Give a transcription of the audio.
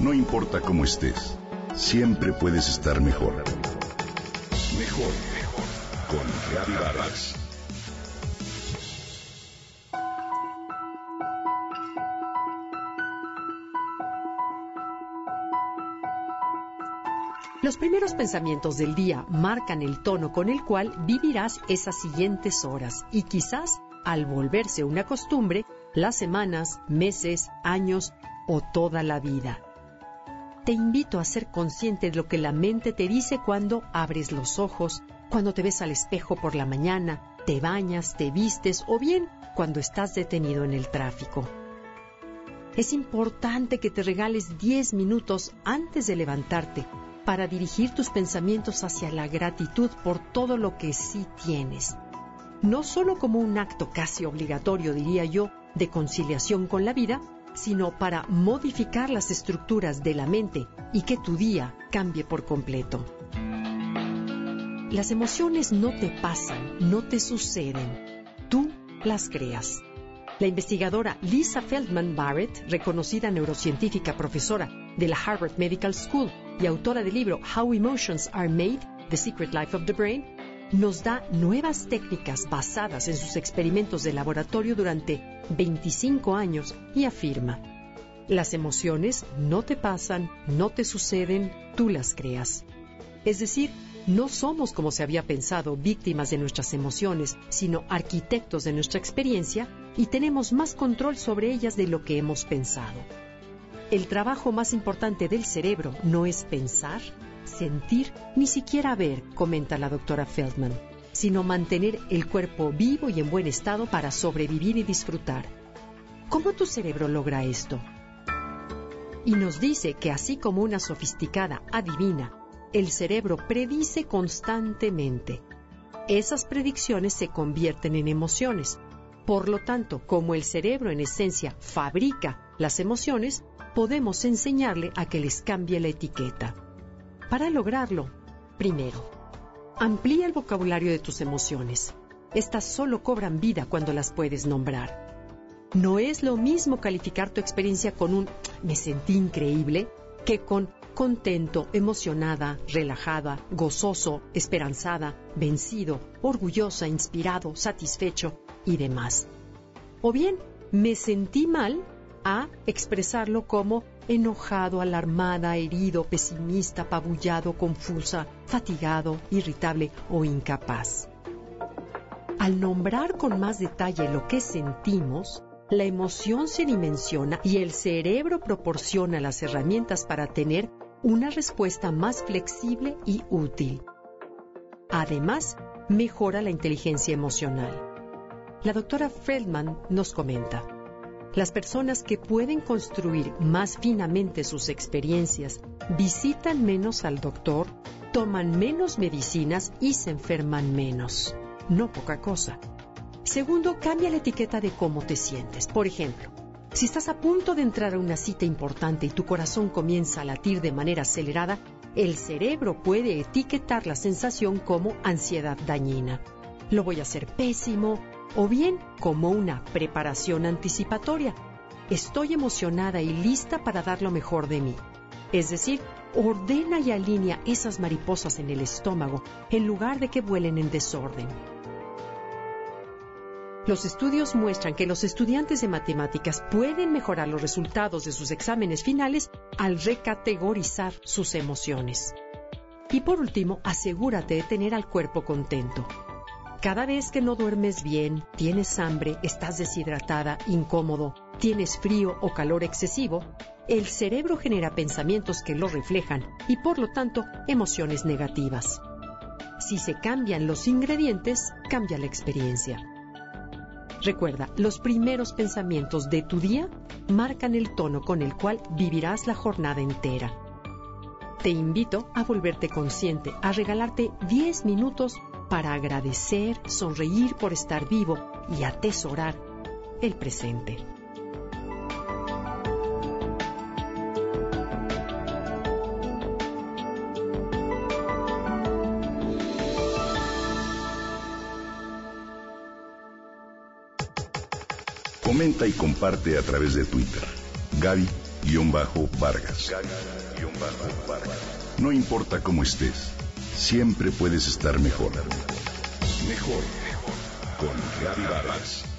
No importa cómo estés, siempre puedes estar mejor. Mejor, mejor. Con Reavivadas. Los primeros pensamientos del día marcan el tono con el cual vivirás esas siguientes horas y quizás, al volverse una costumbre, las semanas, meses, años o toda la vida. Te invito a ser consciente de lo que la mente te dice cuando abres los ojos, cuando te ves al espejo por la mañana, te bañas, te vistes o bien cuando estás detenido en el tráfico. Es importante que te regales 10 minutos antes de levantarte para dirigir tus pensamientos hacia la gratitud por todo lo que sí tienes. No solo como un acto casi obligatorio, diría yo, de conciliación con la vida, sino para modificar las estructuras de la mente y que tu día cambie por completo. Las emociones no te pasan, no te suceden, tú las creas. La investigadora Lisa Feldman Barrett, reconocida neurocientífica profesora de la Harvard Medical School y autora del libro How Emotions Are Made, The Secret Life of the Brain, nos da nuevas técnicas basadas en sus experimentos de laboratorio durante 25 años y afirma, las emociones no te pasan, no te suceden, tú las creas. Es decir, no somos, como se había pensado, víctimas de nuestras emociones, sino arquitectos de nuestra experiencia y tenemos más control sobre ellas de lo que hemos pensado. El trabajo más importante del cerebro no es pensar, sentir, ni siquiera ver, comenta la doctora Feldman, sino mantener el cuerpo vivo y en buen estado para sobrevivir y disfrutar. ¿Cómo tu cerebro logra esto? Y nos dice que así como una sofisticada adivina, el cerebro predice constantemente. Esas predicciones se convierten en emociones. Por lo tanto, como el cerebro en esencia fabrica las emociones, podemos enseñarle a que les cambie la etiqueta. Para lograrlo, primero, amplía el vocabulario de tus emociones. Estas solo cobran vida cuando las puedes nombrar. No es lo mismo calificar tu experiencia con un me sentí increíble que con contento, emocionada, relajada, gozoso, esperanzada, vencido, orgullosa, inspirado, satisfecho y demás. O bien, me sentí mal a expresarlo como enojado, alarmada, herido, pesimista, apabullado, confusa, fatigado, irritable o incapaz. Al nombrar con más detalle lo que sentimos, la emoción se dimensiona y el cerebro proporciona las herramientas para tener una respuesta más flexible y útil. Además, mejora la inteligencia emocional. La doctora Feldman nos comenta. Las personas que pueden construir más finamente sus experiencias visitan menos al doctor, toman menos medicinas y se enferman menos. No poca cosa. Segundo, cambia la etiqueta de cómo te sientes. Por ejemplo, si estás a punto de entrar a una cita importante y tu corazón comienza a latir de manera acelerada, el cerebro puede etiquetar la sensación como ansiedad dañina. Lo voy a hacer pésimo, o bien como una preparación anticipatoria. Estoy emocionada y lista para dar lo mejor de mí. Es decir, ordena y alinea esas mariposas en el estómago en lugar de que vuelen en desorden. Los estudios muestran que los estudiantes de matemáticas pueden mejorar los resultados de sus exámenes finales al recategorizar sus emociones. Y por último, asegúrate de tener al cuerpo contento. Cada vez que no duermes bien, tienes hambre, estás deshidratada, incómodo, tienes frío o calor excesivo, el cerebro genera pensamientos que lo reflejan y por lo tanto emociones negativas. Si se cambian los ingredientes, cambia la experiencia. Recuerda, los primeros pensamientos de tu día marcan el tono con el cual vivirás la jornada entera. Te invito a volverte consciente, a regalarte 10 minutos para agradecer, sonreír por estar vivo y atesorar el presente. Comenta y comparte a través de Twitter. Gaby Gaby-Vargas. No importa cómo estés, siempre puedes estar mejor. Mejor, mejor. Con Vargas.